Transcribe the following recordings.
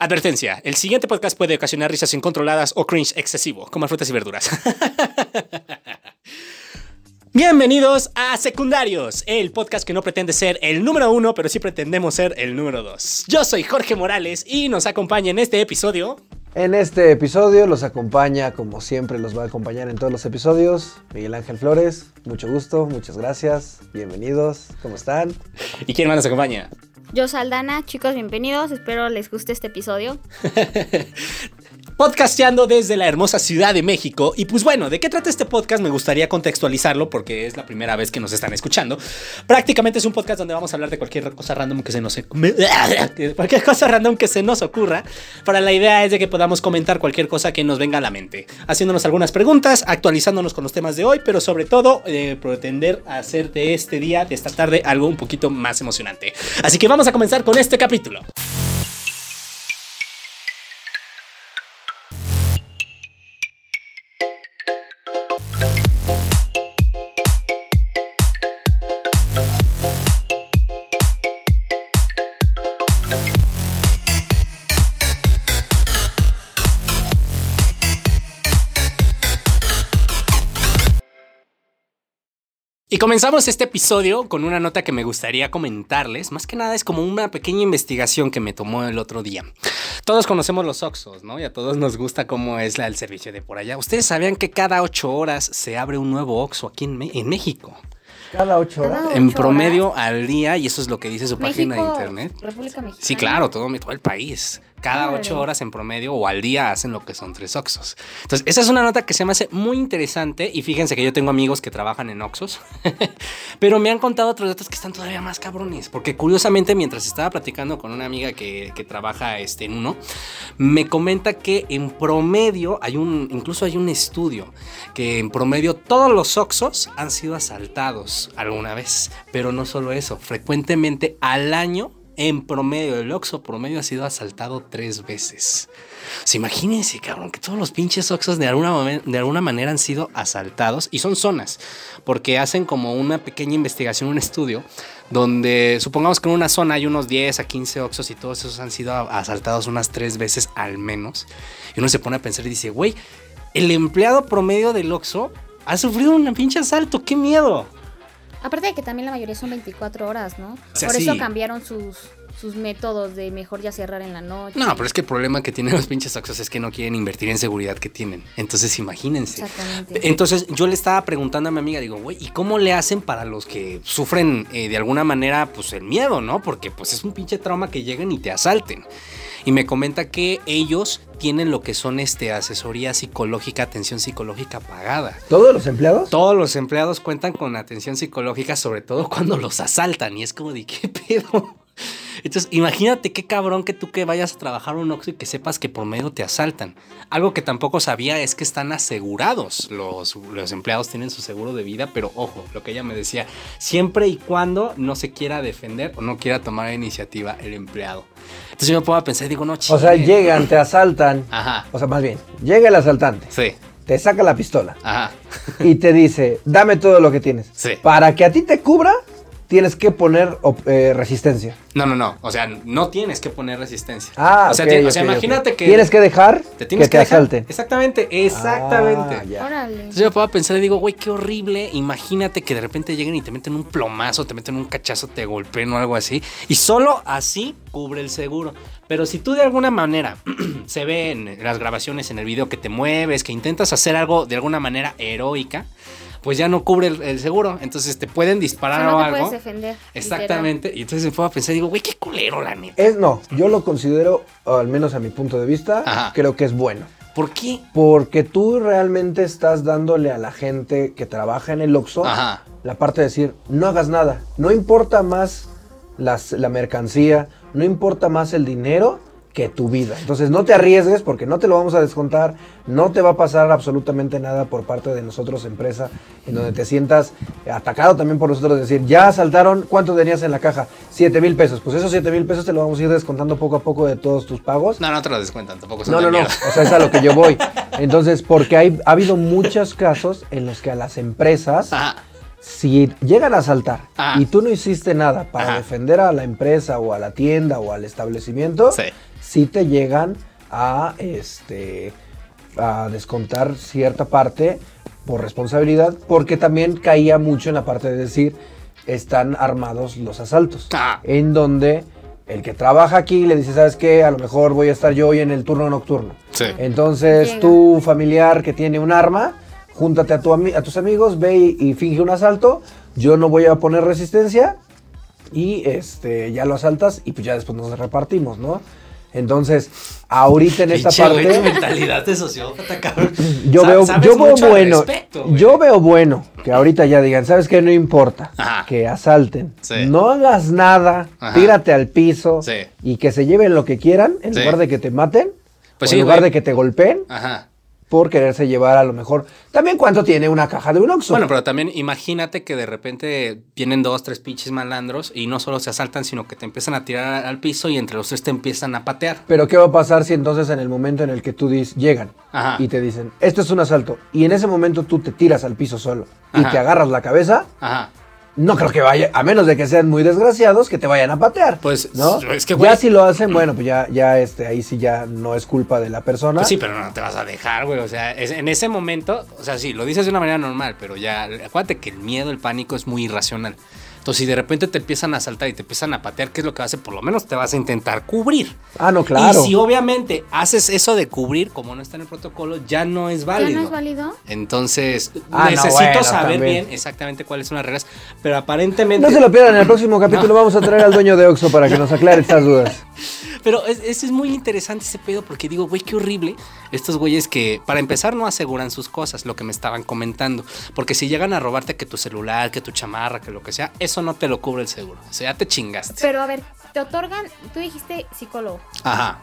Advertencia, el siguiente podcast puede ocasionar risas incontroladas o cringe excesivo, como frutas y verduras. Bienvenidos a Secundarios, el podcast que no pretende ser el número uno, pero sí pretendemos ser el número dos. Yo soy Jorge Morales y nos acompaña en este episodio. En este episodio los acompaña, como siempre los va a acompañar en todos los episodios, Miguel Ángel Flores. Mucho gusto, muchas gracias, bienvenidos, ¿cómo están? ¿Y quién más nos acompaña? Yo Saldana, chicos, bienvenidos. Espero les guste este episodio. podcasteando desde la hermosa Ciudad de México. Y pues bueno, ¿de qué trata este podcast? Me gustaría contextualizarlo porque es la primera vez que nos están escuchando. Prácticamente es un podcast donde vamos a hablar de cualquier cosa random que se nos cualquier cosa random que se nos ocurra. Para la idea es de que podamos comentar cualquier cosa que nos venga a la mente, haciéndonos algunas preguntas, actualizándonos con los temas de hoy, pero sobre todo eh, pretender hacer de este día, de esta tarde, algo un poquito más emocionante. Así que vamos a comenzar con este capítulo. Y comenzamos este episodio con una nota que me gustaría comentarles. Más que nada es como una pequeña investigación que me tomó el otro día. Todos conocemos los Oxos, ¿no? Y a todos nos gusta cómo es el servicio de por allá. ¿Ustedes sabían que cada ocho horas se abre un nuevo Oxo aquí en, en México? Cada ocho horas. En promedio al día, y eso es lo que dice su página de internet. República Mexicana. Sí, claro, todo, todo el país cada ocho horas en promedio o al día hacen lo que son tres Oxos. Entonces, esa es una nota que se me hace muy interesante y fíjense que yo tengo amigos que trabajan en Oxos, pero me han contado otros datos que están todavía más cabrones, porque curiosamente mientras estaba platicando con una amiga que, que trabaja este, en uno, me comenta que en promedio hay un, incluso hay un estudio, que en promedio todos los Oxos han sido asaltados alguna vez, pero no solo eso, frecuentemente al año en promedio, el Oxxo promedio ha sido asaltado tres veces. O imagínense, cabrón, que todos los pinches Oxxos de alguna, de alguna manera han sido asaltados y son zonas, porque hacen como una pequeña investigación, un estudio, donde supongamos que en una zona hay unos 10 a 15 Oxxos y todos esos han sido asaltados unas tres veces al menos. Y uno se pone a pensar y dice, güey, el empleado promedio del Oxxo ha sufrido un pinche asalto, qué miedo. Aparte de que también la mayoría son 24 horas, ¿no? Por eso cambiaron sus, sus métodos de mejor ya cerrar en la noche. No, pero es que el problema que tienen los pinches Oxxos es que no quieren invertir en seguridad que tienen. Entonces, imagínense. Exactamente. Entonces, yo le estaba preguntando a mi amiga, digo, güey, ¿y cómo le hacen para los que sufren eh, de alguna manera, pues, el miedo, ¿no? Porque, pues, es un pinche trauma que lleguen y te asalten. Y me comenta que ellos tienen lo que son este asesoría psicológica, atención psicológica pagada. ¿Todos los empleados? Todos los empleados cuentan con atención psicológica, sobre todo cuando los asaltan. Y es como de qué pedo. Entonces, imagínate qué cabrón que tú que vayas a trabajar un Oxxo y que sepas que por medio te asaltan. Algo que tampoco sabía es que están asegurados. Los, los empleados tienen su seguro de vida, pero ojo, lo que ella me decía, siempre y cuando no se quiera defender o no quiera tomar iniciativa el empleado. Entonces yo me pongo a pensar y digo, no, O sea, llegan, te asaltan. Ajá. O sea, más bien, llega el asaltante. Sí. Te saca la pistola. Ajá. Y te dice, dame todo lo que tienes. Sí. Para que a ti te cubra, tienes que poner eh, resistencia. No, no, no. O sea, no tienes que poner resistencia. Ah, o sea, o sea imagínate que. Tienes que dejar te tienes que, te asalten. Exactamente, exactamente. Ah, Órale. Entonces yo me puedo pensar y digo, güey, qué horrible. Imagínate que de repente lleguen y te meten un plomazo, te meten un cachazo, te golpeen o algo así. Y solo así cubre el seguro. Pero si tú de alguna manera se ve en las grabaciones, en el video que te mueves, que intentas hacer algo de alguna manera heroica pues ya no cubre el, seguro. Entonces te pueden disparar o, no te Puedes defender. Exactamente. Y entonces me puedo pensar, digo, güey, qué culero la neta. Es no, yo lo considero, al menos a mi punto de vista, creo que es bueno. ¿Por qué? Porque tú realmente estás dándole a la gente que trabaja en el Oxxo la parte de decir, no hagas nada, no importa más las, la mercancía, no importa más el dinero, que tu vida. Entonces no te arriesgues porque no te lo vamos a descontar, no te va a pasar absolutamente nada por parte de nosotros, empresa, en donde te sientas atacado también por nosotros, decir, ya asaltaron, ¿cuánto tenías en la caja? 7 mil pesos. Pues esos 7 mil pesos te lo vamos a ir descontando poco a poco de todos tus pagos. No, no te lo descuentan, tampoco No, no, no, o sea, es a lo que yo voy. Entonces, porque hay, ha habido muchos casos en los que a las empresas... si llegan a asaltar y tú no hiciste nada para defender a la empresa o a la tienda o al establecimiento, sí te llegan a, este, a descontar cierta parte por responsabilidad, porque también caía mucho en la parte de decir, están armados los asaltos, ah. en donde el que trabaja aquí le dice, ¿sabes qué? A lo mejor voy a estar yo hoy en el turno nocturno. Entonces, tu familiar que tiene un arma, júntate a, tu a tus amigos, ve y, finge un asalto, yo no voy a poner resistencia y este ya lo asaltas y pues ya después nos repartimos, ¿no? Entonces, ahorita en esta parte. mentalidad de sociópata, cabrón. Yo veo, yo veo bueno. yo veo bueno que ahorita ya digan, ¿sabes qué? No importa. Que asalten. No hagas nada, tírate al piso y que se lleven lo que quieran en lugar de que te maten. Pues en lugar de que te golpeen. Ajá por quererse llevar a lo mejor. También cuánto tiene una caja de un Oxxo. Bueno, pero también imagínate que de repente vienen dos, tres pinches malandros y no solo se asaltan, sino que te empiezan a tirar al piso y entre los tres te empiezan a patear. Pero ¿qué va a pasar si entonces en el momento en el que tú dices, llegan y te dicen, esto es un asalto, y en ese momento tú te tiras al piso solo y te agarras la cabeza? Ajá no creo que vaya, a menos de que sean muy desgraciados, que te vayan a patear. Pues, ¿no? Es que, Ya si lo hacen, bueno, pues ya, ya, este, ahí sí ya no es culpa de la persona. Pues sí, pero no te vas a dejar, güey. O sea, en ese momento, o sea, sí, lo dices de una manera normal, pero ya, acuérdate que el miedo, el pánico es muy irracional. Entonces, si de repente te empiezan a saltar y te empiezan a patear, ¿qué es lo que vas a hacer? Por lo menos te vas a intentar cubrir. Ah, no, claro. Y si obviamente haces eso de cubrir, como no está en el protocolo, ya no es válido. ¿Ya no es válido? Entonces, ah, necesito saber bien exactamente cuáles son las reglas, pero aparentemente... No se lo pierdan, en el próximo capítulo vamos a traer al dueño de Oxxo para que nos aclare estas dudas. Pero es, es, muy interesante ese pedo porque digo, güey, qué horrible. Estos güeyes que, para empezar, no aseguran sus cosas, lo que me estaban comentando. Porque si llegan a robarte que tu celular, que tu chamarra, que lo que sea, eso no te lo cubre el seguro. O sea, ya te chingaste. Pero a ver, te otorgan, tú dijiste psicólogo. Ajá.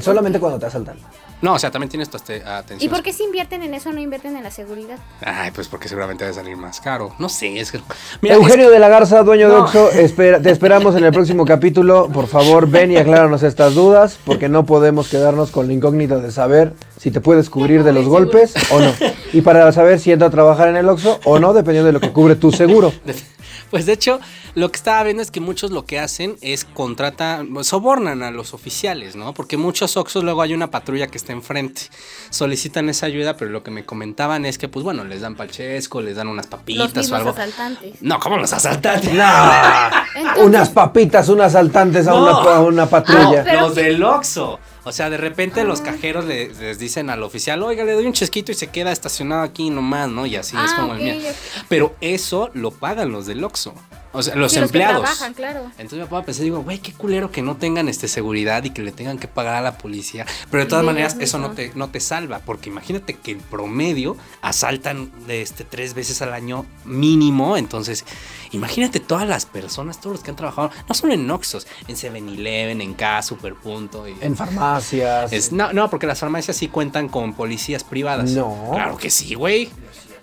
solamente cuando te asaltan. No, o sea, también tienes tu atención. ¿Y por qué si invierten en eso no invierten en la seguridad? Ay, pues porque seguramente debe salir más caro. No sé, es que... Eugenio de la Garza, dueño de Oxxo, te esperamos en el próximo capítulo. Por favor, ven y acláranos estas dudas, porque no podemos quedarnos con la incógnita de saber si te puedes cubrir de los golpes o no. Y para saber si entra a trabajar en el Oxxo o no, dependiendo de lo que cubre tu seguro. Pues de hecho, lo que estaba viendo es que muchos lo que hacen es contratan, sobornan a los oficiales, ¿no? Porque muchos Oxos luego hay una patrulla que está enfrente, solicitan esa ayuda, pero lo que me comentaban es que, pues bueno, les dan palchesco, les dan unas papitas los o algo. asaltantes. No, ¿cómo los asaltantes? No, unas papitas, unas asaltantes a, una, patrulla. Los del Oxo. O sea, de repente los ah. cajeros les, dicen al oficial, oiga, le doy un chesquito y se queda estacionado aquí nomás, ¿no? Y así es ah, como el mío. Pero eso lo pagan los del Oxxo. O sea, los empleados. Los que trabajan, claro. Entonces me puedo pensar, digo, güey, qué culero que no tengan este seguridad y que le tengan que pagar a la policía. Pero de todas maneras, eso no te, no te salva, porque imagínate que en promedio asaltan este, tres veces al año mínimo. Entonces, imagínate todas las personas, todos los que han trabajado, no solo en Noxos, en 7-Eleven, en K, Superpunto. Y, en farmacias. no, no, porque las farmacias sí cuentan con policías privadas. No. Claro que sí, güey.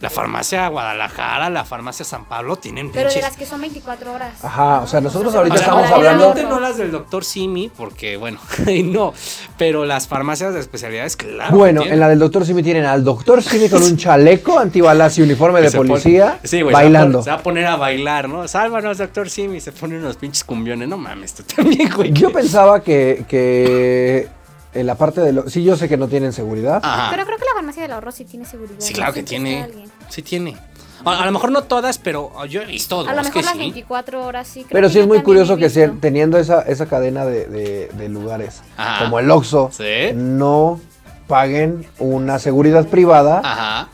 La farmacia Guadalajara, la farmacia San Pablo tienen Pero de las que son 24 horas. Ajá, o sea, nosotros ahorita estamos hablando. no las del doctor Simi, porque bueno, no. Pero las farmacias de especialidades, claro. Bueno, en la del doctor Simi tienen al doctor Simi con un chaleco antibalas y uniforme de policía sí, bailando. Se va, a poner a bailar, ¿no? Sálvanos, doctor Simi. Se pone unos pinches cumbiones. No mames, tú también, güey. Yo pensaba que, que en la parte de lo... Sí, yo sé que no tienen seguridad. Pero creo farmacia del ahorro sí tiene seguridad. Sí, claro que tiene. Sí tiene. A, lo mejor no todas, pero yo he visto A lo mejor las 24 horas sí. pero sí es muy curioso que teniendo esa, esa cadena de, de, lugares como el Oxxo, no paguen una seguridad privada Ajá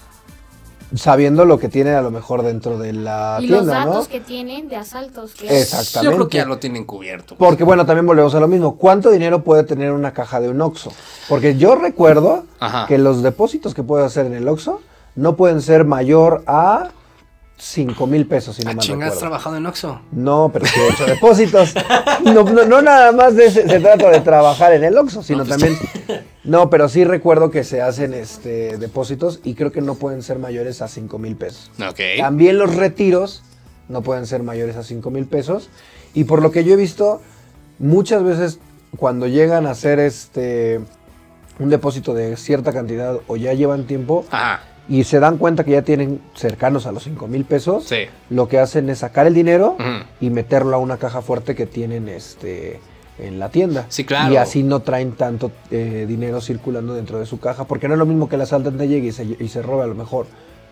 sabiendo lo que tienen a lo mejor dentro de la y tienda, los datos que tienen de asaltos. Que Exactamente. Yo creo que ya lo tienen cubierto. Porque bueno, también volvemos a lo mismo. ¿Cuánto dinero puede tener una caja de un Oxxo? Porque yo recuerdo que los depósitos que puede hacer en el Oxxo no pueden ser mayor a 5 mil pesos, si no me has trabajado en Oxxo? No, pero sí he hecho depósitos. No, no, nada más de, se, trata de trabajar en el Oxxo, sino pues también... No, pero sí recuerdo que se hacen este, depósitos y creo que no pueden ser mayores a 5 mil pesos. También los retiros no pueden ser mayores a 5 mil pesos. Y por lo que yo he visto, muchas veces cuando llegan a hacer este un depósito de cierta cantidad o ya llevan tiempo, y se dan cuenta que ya tienen cercanos a los 5 mil pesos, lo que hacen es sacar el dinero y meterlo a una caja fuerte que tienen este en la tienda. Sí, claro. Y así no traen tanto eh, dinero circulando dentro de su caja, porque no es lo mismo que el asaltante llegue y se, y se robe a lo mejor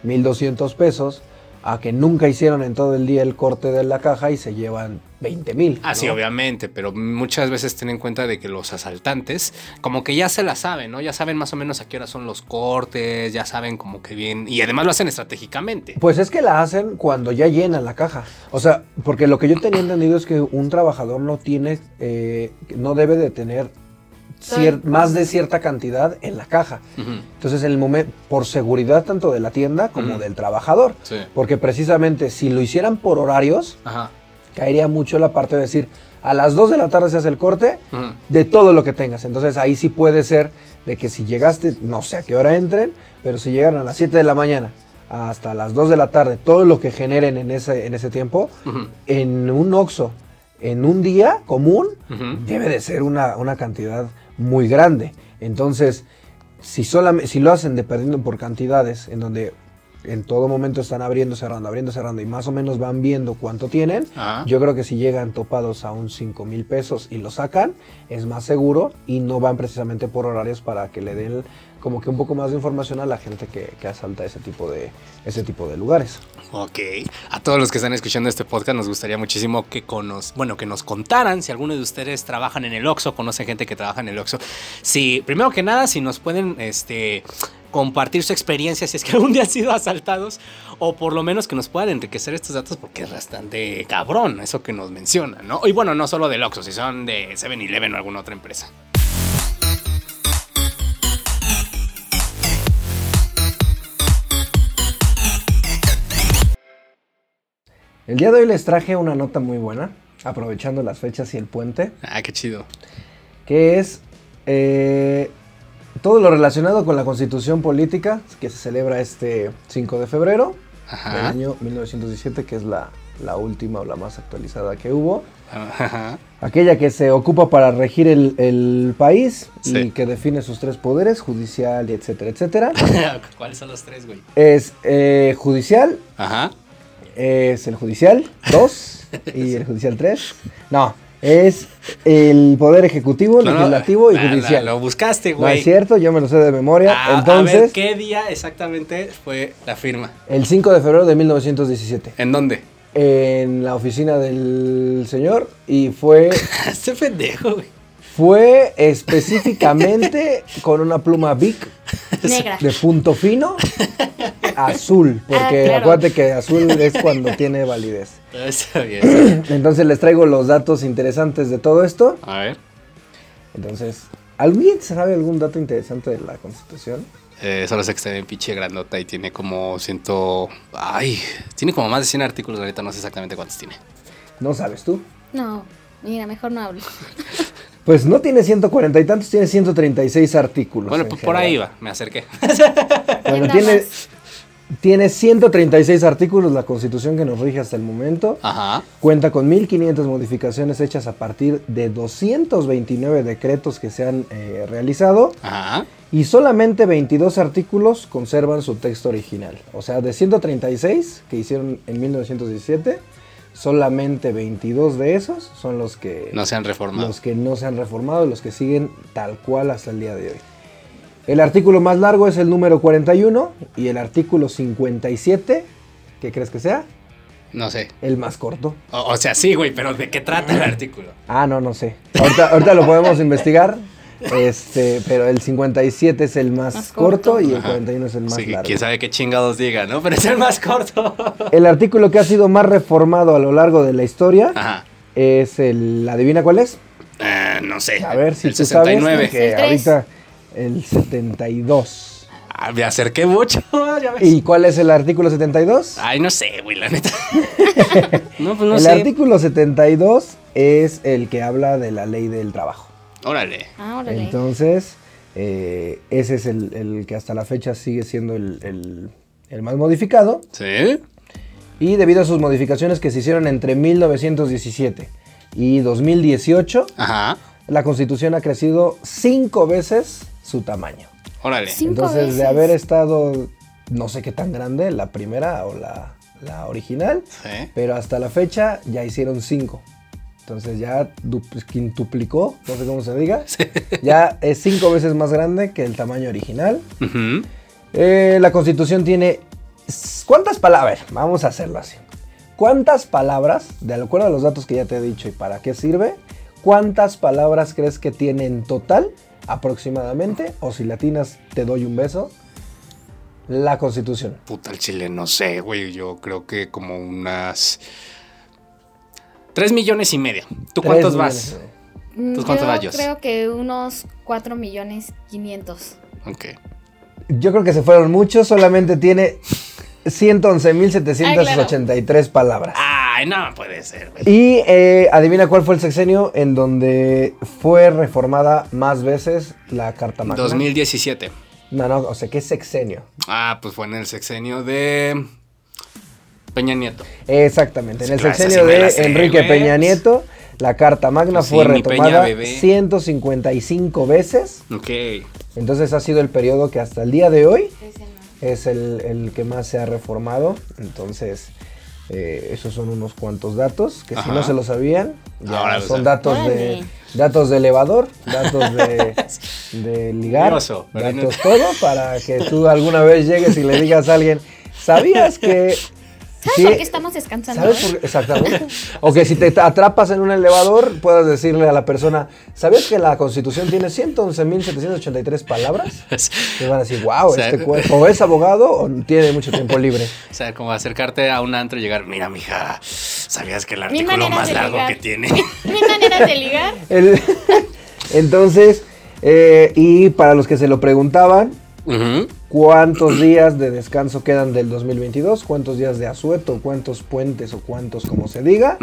1.200 pesos a que nunca hicieron en todo el día el corte de la caja y se llevan 20 mil. Ah, sí, obviamente, pero muchas veces ten en cuenta de que los asaltantes como que ya se la saben, ¿no? Ya saben más o menos a qué hora son los cortes, ya saben como que bien, y además lo hacen estratégicamente. Pues es que la hacen cuando ya llenan la caja. O sea, porque lo que yo tenía entendido es que un trabajador no tiene, eh, no debe de tener más de cierta cantidad en la caja. Entonces, en el momento, por seguridad tanto de la tienda como del trabajador. Porque precisamente si lo hicieran por horarios, caería mucho la parte de decir, a las 2 de la tarde se hace el corte de todo lo que tengas. Entonces ahí sí puede ser de que si llegaste, no sé a qué hora entren, pero si llegan a las 7 de la mañana hasta las 2 de la tarde, todo lo que generen en ese, en ese tiempo, en un OXO, en un día común, debe de ser una, una cantidad muy grande. Entonces, si, solamente, si lo hacen dependiendo por cantidades, en donde en todo momento están abriendo, cerrando, abriendo, cerrando y más o menos van viendo cuánto tienen, yo creo que si llegan topados a un 5 mil pesos y lo sacan, es más seguro y no van precisamente por horarios para que le den como que un poco más de información a la gente que, asalta ese tipo, de, ese tipo de lugares. Ok, a todos los que están escuchando este podcast nos gustaría muchísimo que, bueno, que nos contaran si alguno de ustedes trabajan en el Oxxo, conocen gente que trabaja en el Oxxo. Si, primero que nada, si nos pueden este, compartir su experiencia si es que algún día han sido asaltados o por lo menos que nos puedan enriquecer estos datos porque es bastante cabrón eso que nos mencionan, ¿no? Y bueno, no solo del Oxxo, si son de 7-Eleven o alguna otra empresa. El día de hoy les traje una nota muy buena, aprovechando las fechas y el puente. Ah, qué chido. Que es eh, todo lo relacionado con la constitución política que se celebra este 5 de febrero del año 1917, que es la, última o la más actualizada que hubo. Aquella que se ocupa para regir el, país y que define sus tres poderes, judicial y etcétera, etcétera. ¿Cuáles son los tres, güey? Es eh, judicial, Ajá es el judicial 2 y el judicial 3. No, es el poder ejecutivo, legislativo y judicial. lo buscaste, güey. No es cierto, yo me lo sé de memoria. Ah, Entonces, a ver, ¿qué día exactamente fue la firma? El 5 de febrero de 1917. ¿En dónde? En la oficina del señor y fue... Este pendejo, güey. Fue específicamente con una pluma Bic Negra. de punto fino azul, porque ah, acuérdate que azul es cuando tiene validez. Entonces les traigo los datos interesantes de todo esto. A ver. Entonces, ¿alguien sabe algún dato interesante de la Constitución? Eh, solo sé que está bien pinche grandota y tiene como ciento... Ay, tiene como más de 100 artículos, ahorita no sé exactamente cuántos tiene. ¿No sabes tú? No, mira, mejor no hablo. Pues no tiene 140 y tantos, tiene 136 artículos. Bueno, pues por ahí va, me acerqué. bueno, tiene, tiene 136 artículos la constitución que nos rige hasta el momento. Ajá. Cuenta con 1500 modificaciones hechas a partir de 229 decretos que se han eh, realizado. Ajá. Y solamente 22 artículos conservan su texto original. O sea, de 136 que hicieron en 1917, solamente 22 de esos son los que no se han reformado. Los que no se han reformado, los que siguen tal cual hasta el día de hoy. El artículo más largo es el número 41 y el artículo 57, ¿qué crees que sea? No sé. El más corto. O, sea, sí, güey, pero ¿de qué trata el artículo? Ah, no, no sé. Ahorita, lo podemos investigar. Este, pero el 57 es el más, corto. y el 41 es el más sí, largo. Quién sabe qué chingados diga, ¿no? Pero es el más corto. El artículo que ha sido más reformado a lo largo de la historia es el. ¿Adivina cuál es? Eh, no sé. A ver si el tú 69. que ahorita el 72. Ah, me acerqué mucho, ¿Y cuál es el artículo 72? Ay, no sé, güey, la neta. no, pues no el artículo 72 es el que habla de la ley del trabajo. Órale. Ah, órale. Entonces, eh, ese es el, que hasta la fecha sigue siendo el, el más modificado. Sí. Y debido a sus modificaciones que se hicieron entre 1917 y 2018, Ajá. la constitución ha crecido cinco veces su tamaño. Órale. Entonces, de haber estado, no sé qué tan grande, la primera o la, original, pero hasta la fecha ya hicieron cinco. Entonces ya quintuplicó, no sé cómo se diga. Ya es cinco veces más grande que el tamaño original. Eh, la constitución tiene... ¿Cuántas palabras? Vamos a hacerlo así. ¿Cuántas palabras, de acuerdo a los datos que ya te he dicho y para qué sirve, cuántas palabras crees que tiene en total aproximadamente? O si latinas te doy un beso. La constitución. Puta, el chile, no sé, güey. Yo creo que como unas... Tres millones y medio. ¿Tú cuántos vas? ¿Tú cuántos vas, Yo creo que unos cuatro millones quinientos. Ok. Yo creo que se fueron muchos, solamente tiene 111.783 palabras. Ay, no puede ser. Y eh, adivina cuál fue el sexenio en donde fue reformada más veces la Carta Magna. 2017. No, no, o sea, ¿qué sexenio? Ah, pues fue en el sexenio de Peña Nieto. Exactamente, en el sexenio de Enrique Peña Nieto. La Carta Magna pues fue retomada 155 veces. Ok. Entonces ha sido el periodo que hasta el día de hoy es el, que más se ha reformado. Entonces, eh, esos son unos cuantos datos que si no se lo sabían, ya son datos de datos de elevador, datos de, de ligar, datos todo para que tú alguna vez llegues y le digas a alguien, ¿sabías que ¿Sabes por qué estamos descansando? ¿Sabes exactamente. o que si te atrapas en un elevador, puedas decirle a la persona, ¿sabías que la Constitución tiene 111.783 palabras? Te van a decir, wow, este cuerpo o es abogado o tiene mucho tiempo libre. O sea, como acercarte a un antro y llegar, mira, mija, ¿sabías que el artículo más largo que tiene? Mi manera de ligar. entonces, eh, y para los que se lo preguntaban, ¿Cuántos días de descanso quedan del 2022? ¿Cuántos días de asueto? ¿Cuántos puentes o cuántos como se diga?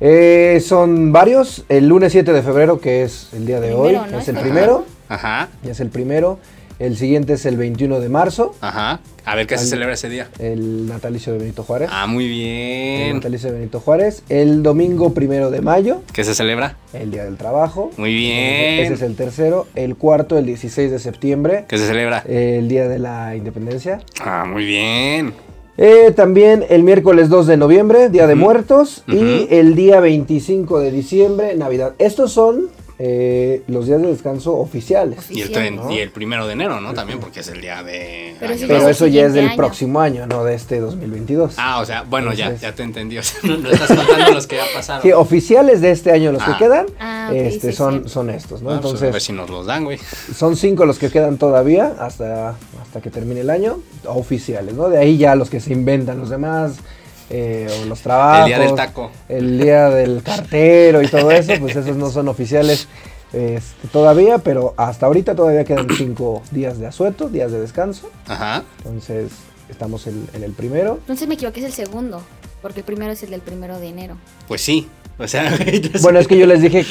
Eh, son varios. El lunes 7 de febrero, que es el día de hoy, es el primero. Ajá. Es el primero. El siguiente es el 21 de marzo. Ajá. A ver qué se celebra ese día. El natalicio de Benito Juárez. Ah, muy bien. El natalicio de Benito Juárez. El domingo primero de mayo. ¿Qué se celebra? El Día del Trabajo. Muy bien. Ese es el tercero. El cuarto, el 16 de septiembre. ¿Qué se celebra? El Día de la Independencia. Ah, muy bien. Eh, también el miércoles 2 de noviembre, Día de Muertos. Y el día 25 de diciembre, Navidad. Estos son eh, los días de descanso oficiales. Y, el primero de enero, ¿no? También porque es el día de... Pero, eso ya es del próximo año, no de este 2022. Ah, o sea, bueno, ya, ya te entendí. no, estás contando los que ya pasaron. Sí, oficiales de este año los que ah. quedan ah, este, son, son estos, ¿no? Ah, pues, a ver si nos los dan, güey. Son cinco los que quedan todavía hasta, hasta que termine el año, oficiales, ¿no? De ahí ya los que se inventan los demás. Eh, o los trabajos. El día del taco. El día del cartero y todo eso, pues esos no son oficiales este, todavía, pero hasta ahorita todavía quedan cinco días de asueto, días de descanso. Ajá. Entonces, estamos en, el primero. Entonces me equivoqué, es el segundo, porque el primero es el del primero de enero. Pues sí. O sea, bueno, es que yo les dije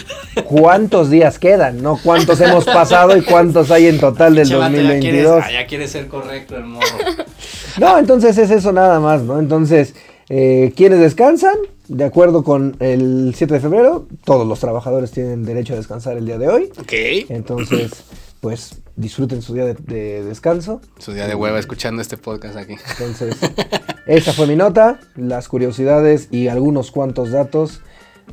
cuántos días quedan, no cuántos hemos pasado y cuántos hay en total del 2022. Ya quiere ser correcto el morro. No, entonces es eso nada más, ¿no? Entonces, eh, ¿Quiénes descansan? De acuerdo con el 7 de febrero, todos los trabajadores tienen derecho a descansar el día de hoy. Ok. Entonces, pues disfruten su día de, descanso. Su día de hueva escuchando este podcast aquí. Entonces, esa fue mi nota, las curiosidades y algunos cuantos datos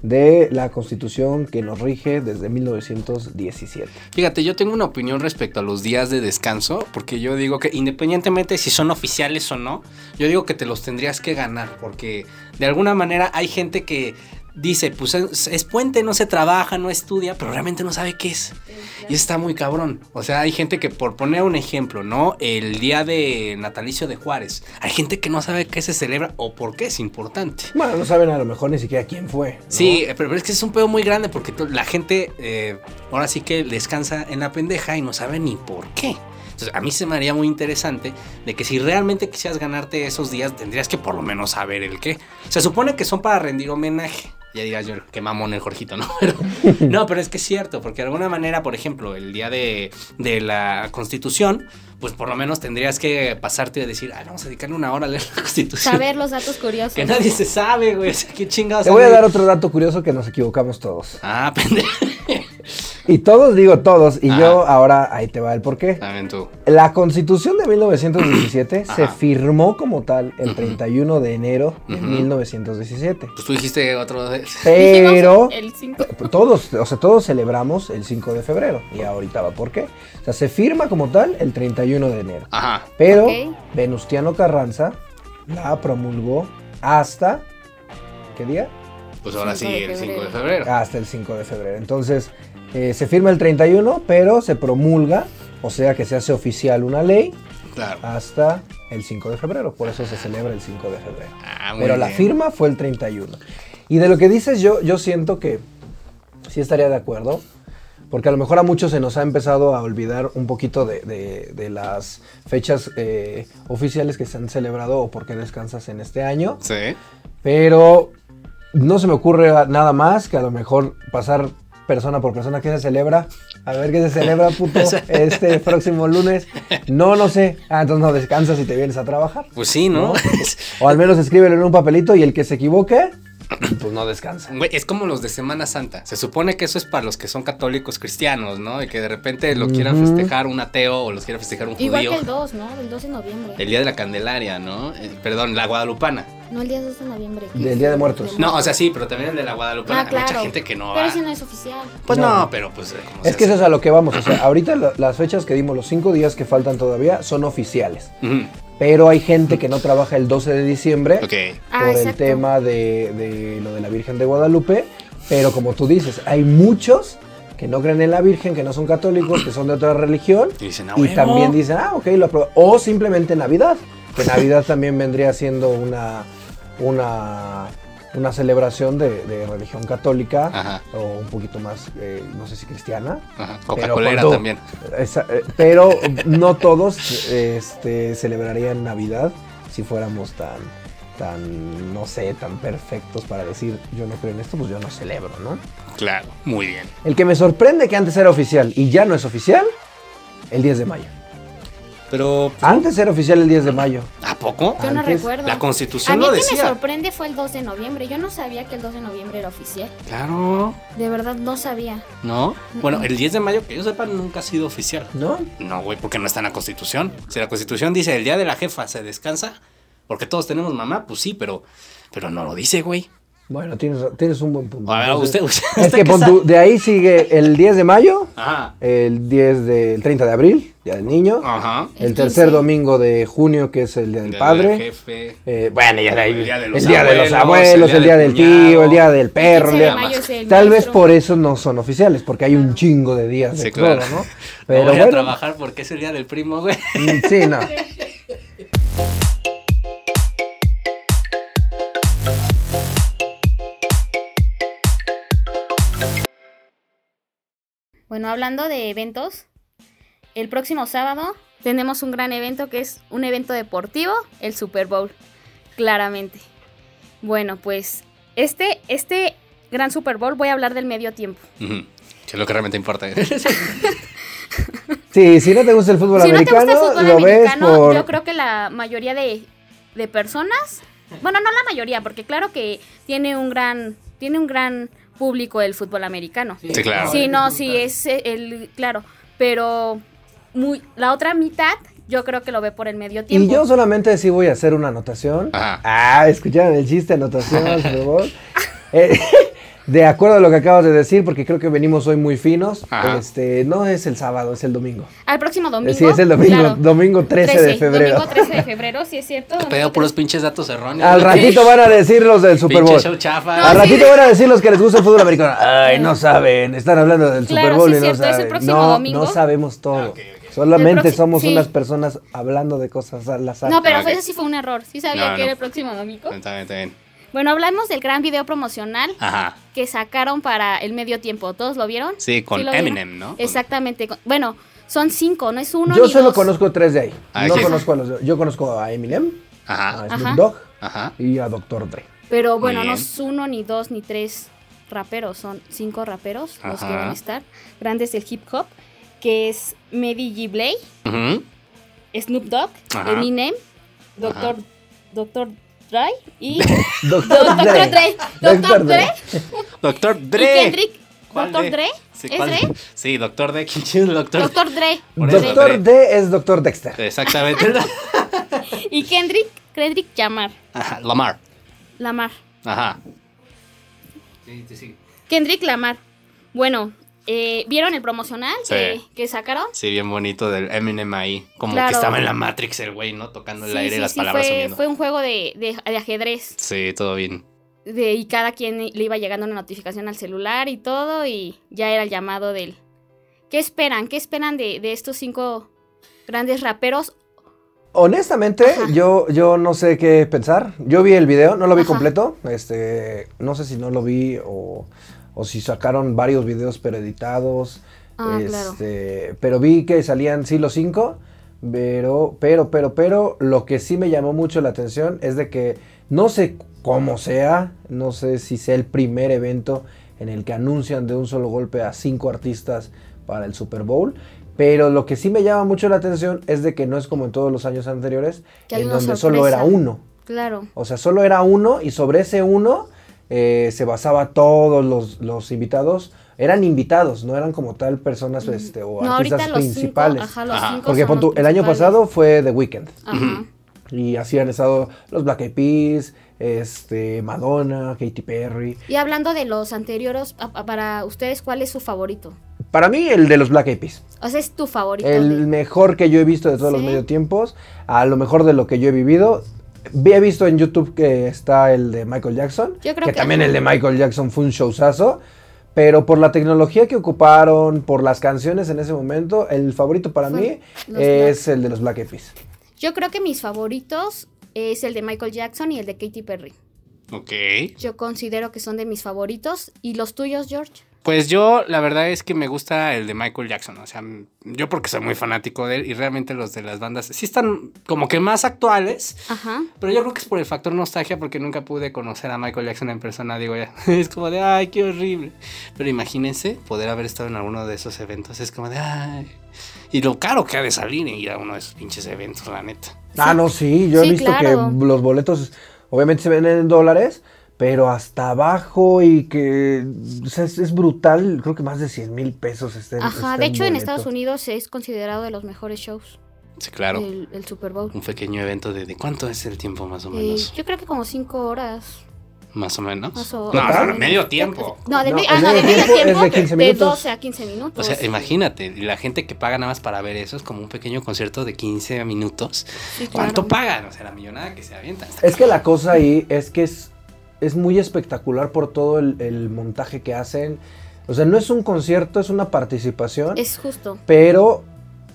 de la constitución que nos rige desde 1917. Fíjate, yo tengo una opinión respecto a los días de descanso, porque yo digo que independientemente si son oficiales o no, yo digo que te los tendrías que ganar, porque de alguna manera hay gente que dice, pues es, puente, no se trabaja, no estudia, pero realmente no sabe qué es. Y está muy cabrón. O sea, hay gente que, por poner un ejemplo, ¿no? El día de natalicio de Juárez, hay gente que no sabe qué se celebra o por qué es importante. Bueno, no saben a lo mejor ni siquiera quién fue. Sí, pero, es que es un pedo muy grande porque la gente eh, ahora sí que descansa en la pendeja y no sabe ni por qué. Entonces, a mí se me haría muy interesante de que si realmente quisieras ganarte esos días, tendrías que por lo menos saber el qué. Se supone que son para rendir homenaje ya digas yo, que mamón el Jorgito, ¿no? Pero, no, pero es que es cierto, porque de alguna manera, por ejemplo, el día de, la Constitución, pues por lo menos tendrías que pasarte a decir, ah, vamos a dedicarle una hora a leer la Constitución. Saber los datos curiosos. Que nadie se sabe, güey, o sea, qué chingados. Te voy a dar otro dato curioso que nos equivocamos todos. Ah, pendejo. Y todos, digo todos, y yo ahora ahí te va el porqué. También tú. La constitución de 1917 se firmó como tal el 31 de enero de 1917. Pues tú dijiste otro de... Pero todos, o sea, todos celebramos el 5 de febrero. Y ahorita va por qué. O sea, se firma como tal el 31 de enero. Ajá. Pero Venustiano Carranza la promulgó hasta... ¿Qué día? Pues ahora sí, el 5 de febrero. Hasta el 5 de febrero. Entonces, eh, se firma el 31, pero se promulga, o sea que se hace oficial una ley hasta el 5 de febrero. Por eso se celebra el 5 de febrero. Ah, pero la firma fue el 31. Y de lo que dices yo, yo siento que sí estaría de acuerdo. Porque a lo mejor a muchos se nos ha empezado a olvidar un poquito de, las fechas eh, oficiales que se han celebrado o por qué descansas en este año. Sí. Pero no se me ocurre nada más que a lo mejor pasar persona por persona que se celebra. A ver qué se celebra, puto, este próximo lunes. No, no sé. Ah, entonces no descansas y te vienes a trabajar. Pues sí, ¿no? O al menos escríbelo en un papelito y el que se equivoque, pues no descansa. es como los de Semana Santa. Se supone que eso es para los que son católicos cristianos, ¿no? Y que de repente lo quieran festejar un ateo o los quiera festejar un judío. Igual que el 2, ¿no? El 2 de noviembre. El día de la Candelaria, ¿no? Eh, perdón, la Guadalupana. No, el día 2 de noviembre. Del Día de Muertos. No, o sea, sí, pero también el de la Guadalupe. Ah, claro. mucha gente que no Pero ese no es oficial. Pues no, pero pues... Es que eso es a lo que vamos. O sea, ahorita las fechas que dimos, los cinco días que faltan todavía, son oficiales. Pero hay gente que no trabaja el 12 de diciembre ah, por el tema de, lo de la Virgen de Guadalupe. Pero como tú dices, hay muchos que no creen en la Virgen, que no son católicos, que son de otra religión. Y, dicen, ah, y también dicen, ah, ok, lo apruebo. O simplemente Navidad, que Navidad también vendría siendo una una, una celebración de, religión católica o un poquito más, eh, no sé si cristiana. Coca-Colera también. Eh, pero no todos este, celebrarían Navidad si fuéramos tan, tan, no sé, tan perfectos para decir yo no creo en esto, pues yo no celebro, ¿no? Claro, muy bien. El que me sorprende que antes era oficial y ya no es oficial, el 10 de mayo. Pero. Antes era oficial el 10 de mayo. ¿A poco? Yo no recuerdo. La constitución A mí lo que me sorprende fue el 2 de noviembre. Yo no sabía que el 2 de noviembre era oficial. Claro. De verdad no sabía. ¿No? Bueno, el 10 de mayo, que yo sepa, nunca ha sido oficial. ¿No? No, güey, porque no está en la constitución. Si la constitución dice el día de la jefa se descansa, porque todos tenemos mamá, pues sí, pero, pero no lo dice, güey. Bueno, tienes, tienes un buen punto. A ver, usted, es que de ahí sigue el 10 de mayo, el 10 del 30 de abril, Día del Niño, el, tercer domingo de junio, que es el Día del Padre. Eh, bueno, ya de ahí, el Día de los, abuelos, el Día, del tío, el Día del perro. tal vez por eso no son oficiales, porque hay un chingo de días de todo, ¿no? Pero no voy a trabajar porque es el Día del Primo, güey. Mm, sí, no. Bueno, hablando de eventos, el próximo sábado tenemos un gran evento que es un evento deportivo, el Super Bowl, claramente. Bueno, pues este, este gran Super Bowl voy a hablar del medio tiempo. Que es lo que realmente importa. sí, si no te gusta el fútbol americano, lo ves por... yo creo que la mayoría de, de personas, bueno, no la mayoría, porque claro que tiene un gran, tiene un gran público del fútbol americano. Sí, claro. Sí, no, sí, es el, claro, pero muy, la otra mitad yo creo que lo ve por el medio tiempo. Y yo solamente sí voy a hacer una anotación. Ah, escucharon el chiste, anotación, por favor. Eh, de acuerdo a lo que acabas de decir, porque creo que venimos hoy muy finos, este no es el sábado, es el domingo. Al próximo domingo. Sí, es el domingo, domingo 13, de febrero. Domingo 13 de febrero, sí es cierto. Te puros pinches datos erróneos. Al ratito van a decir los del Super Bowl. Al ratito van a decir los que les gusta el fútbol americano. Ay, no saben, están hablando del Super Bowl y no saben. no, no sabemos todo. Solamente somos unas personas hablando de cosas al azar. No, pero eso sí fue un error. Sí sabía que era el próximo domingo. Está bien, está bien. Bueno, hablamos del gran video promocional que sacaron para el medio tiempo. ¿Todos lo vieron? Sí, con Eminem, ¿no? Exactamente. Bueno, son cinco, no es uno. Yo solo conozco tres de ahí. Ah, no conozco a los, yo conozco a Eminem, a Snoop Dogg y a Dr. Dre. Pero bueno, no es uno, ni dos, ni tres raperos, son cinco raperos los que van a estar. Grandes del hip hop, que es Medi G. Blay, Snoop Dogg, Eminem, Dr. Dr. y Doctor, Dre. Doctor Dre. Doctor Dre. Y Kendrick, ¿Doctor Dre? ¿Es Dre? Sí, Doctor Dre. ¿Quién Doctor? Doctor Dre. Doctor Dre es Doctor Dexter. Exactamente. y Kendrick, Kendrick Lamar. Ajá, Lamar. Lamar. Ajá. Sí, sí, sí. Kendrick Lamar. Bueno, eh, ¿Vieron el promocional que, sacaron? Sí, bien bonito del Eminem ahí. Como que estaba en la Matrix el güey, ¿no? Tocando el aire y las palabras fue, subiendo. Fue un juego de, de, ajedrez. Sí, todo bien. De, y cada quien le iba llegando una notificación al celular y todo, y ya era el llamado del. ¿Qué esperan? ¿Qué esperan de, de estos cinco grandes raperos? Honestamente, yo, yo no sé qué pensar. Yo vi el video, no lo vi completo. Este, no sé si no lo vi o o si sacaron varios videos pero editados. Ah, este, Pero vi que salían sí los cinco, pero, pero, pero, pero, lo que sí me llamó mucho la atención es de que no sé cómo sea, no sé si sea el primer evento en el que anuncian de un solo golpe a cinco artistas para el Super Bowl. Pero lo que sí me llama mucho la atención es de que no es como en todos los años anteriores, en donde solo era uno. Claro. O sea, solo era uno y sobre ese uno eh, se basaba todos los, invitados eran invitados, no eran como tal personas este, o artistas principales. Porque el año pasado fue The Weeknd. Y así han estado los Black Eyed Peas, este, Madonna, Katy Perry. Y hablando de los anteriores, para ustedes, ¿cuál es su favorito? Para mí, el de los Black Eyed Peas. O sea, es tu favorito. El mejor que yo he visto de todos los medio tiempos, a lo mejor de lo que yo he vivido. He visto en YouTube que está el de Michael Jackson. que, también el de Michael Jackson fue un showzazo. Pero por la tecnología que ocuparon, por las canciones en ese momento, el favorito para mí es el de los Black Eyed Peas. Yo creo que mis favoritos es el de Michael Jackson y el de Katy Perry. Ok. Yo considero que son de mis favoritos. ¿Y los tuyos, George? Pues yo, la verdad es que me gusta el de Michael Jackson. O sea, yo porque soy muy fanático de él y realmente los de las bandas sí están como que más actuales. Ajá. Pero yo creo que es por el factor nostalgia porque nunca pude conocer a Michael Jackson en persona. Digo, ya, es como de, ay, qué horrible. Pero imagínense poder haber estado en alguno de esos eventos. Es como de, ay. Y lo caro que ha de salir y ir a uno de esos pinches eventos, la neta. Ah, no, sí. Yo he visto que los boletos obviamente se venden en dólares pero hasta abajo y que es, brutal, creo que más de 100 mil pesos estén. Ajá, de hecho en Estados Unidos es considerado de los mejores shows. Sí, claro. El, Super Bowl. Un pequeño evento de, de, cuánto es el tiempo más o menos. yo creo que como 5 horas. Más o menos. no, no, medio tiempo. No, de, medio, tiempo, de, 15 minutos. de 12 a 15 minutos. O sea, imagínate, la gente que paga nada más para ver eso es como un pequeño concierto de 15 minutos. ¿Cuánto pagan? O sea, la millonada que se avienta. Es que la cosa ahí es que es es muy espectacular por todo el, montaje que hacen. O sea, no es un concierto, es una participación. Es justo. Pero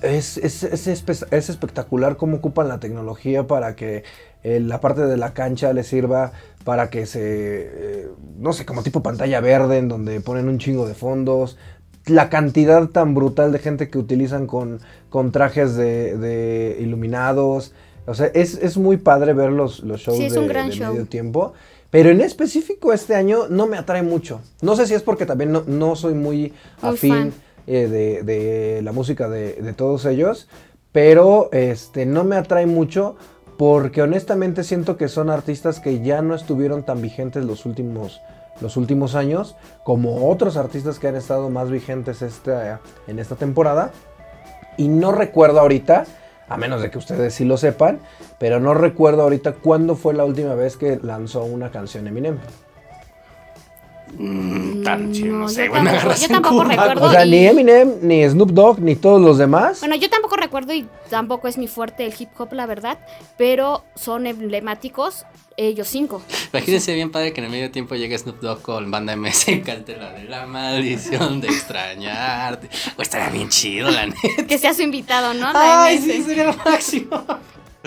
es, es, es, espectacular cómo ocupan la tecnología para que eh, la parte de la cancha les sirva para que se, eh, no sé, como tipo pantalla verde en donde ponen un chingo de fondos. La cantidad tan brutal de gente que utilizan con, con trajes de, iluminados. O sea, es, muy padre ver los, los shows de, medio tiempo. Pero en específico este año no me atrae mucho. No sé si es porque también no, soy muy, afín eh, de, la música de, todos ellos, pero este, no me atrae mucho porque honestamente siento que son artistas que ya no estuvieron tan vigentes los últimos, los últimos años como otros artistas que han estado más vigentes en esta temporada. Y no recuerdo ahorita a menos de que ustedes sí lo sepan, pero no recuerdo ahorita cuándo fue la última vez que lanzó una canción Eminem. Mm, no, sé, yo, tampoco, yo tampoco recuerdo. O sea, ni Eminem, ni Snoop Dogg, ni todos los demás. Bueno, yo tampoco recuerdo y tampoco es mi fuerte el hip hop, la verdad, pero son emblemáticos ellos cinco. Imagínense bien padre que en el medio tiempo llegue Snoop Dogg con banda MS y cante la de la maldición de extrañarte. O estaría bien chido, la neta. Que sea su invitado, ¿no? Ay, sí, sería lo máximo.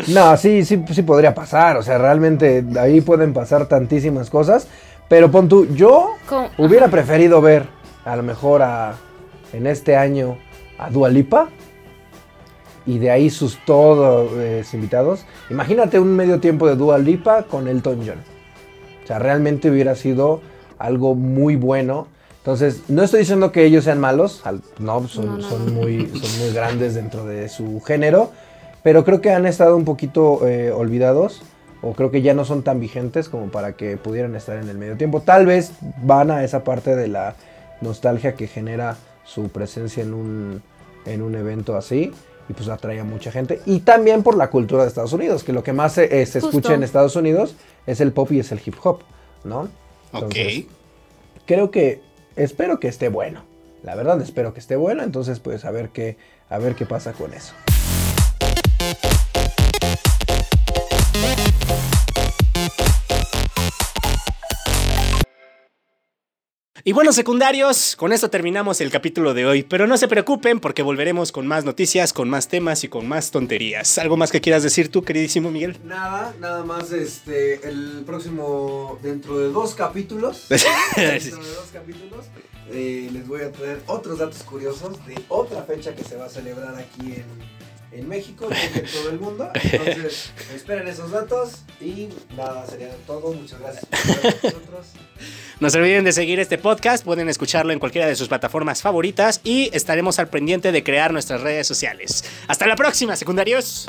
No, sí, sí, sí podría pasar. O sea, realmente ahí pueden pasar tantísimas cosas. Pero pon tú, yo hubiera preferido ver a lo mejor a, en este año a Dualipa y de ahí sus todos eh, invitados. Imagínate un medio tiempo de Dua Lipa con Elton John. O sea, realmente hubiera sido algo muy bueno. Entonces, no estoy diciendo que ellos sean malos, no, son, son, muy, son muy grandes dentro de su género, pero creo que han estado un poquito eh, olvidados o creo que ya no son tan vigentes como para que pudieran estar en el medio tiempo. Tal vez van a esa parte de la, nostalgia que genera su presencia en un, en un evento así y pues atrae a mucha gente. Y también por la cultura de Estados Unidos, que lo que más se, eh, escucha en Estados Unidos es el pop y es el hip hop, ¿no? ok. Creo que, espero que esté bueno. La verdad, espero que esté bueno. Entonces, pues a ver qué, a ver qué pasa con eso. Y bueno, secundarios, con esto terminamos el capítulo de hoy, pero no se preocupen porque volveremos con más noticias, con más temas y con más tonterías. ¿Algo más que quieras decir tú, queridísimo Miguel? Nada, nada más este el próximo dentro de dos capítulos, dentro de dos capítulos eh, les voy a traer otros datos curiosos de otra fecha que se va a celebrar aquí en en México y en todo el mundo. Entonces, esperen esos datos y nada, sería todo. Muchas gracias por nosotros. No se olviden de seguir este podcast, pueden escucharlo en cualquiera de sus plataformas favoritas y estaremos al pendiente de crear nuestras redes sociales. Hasta la próxima, secundarios.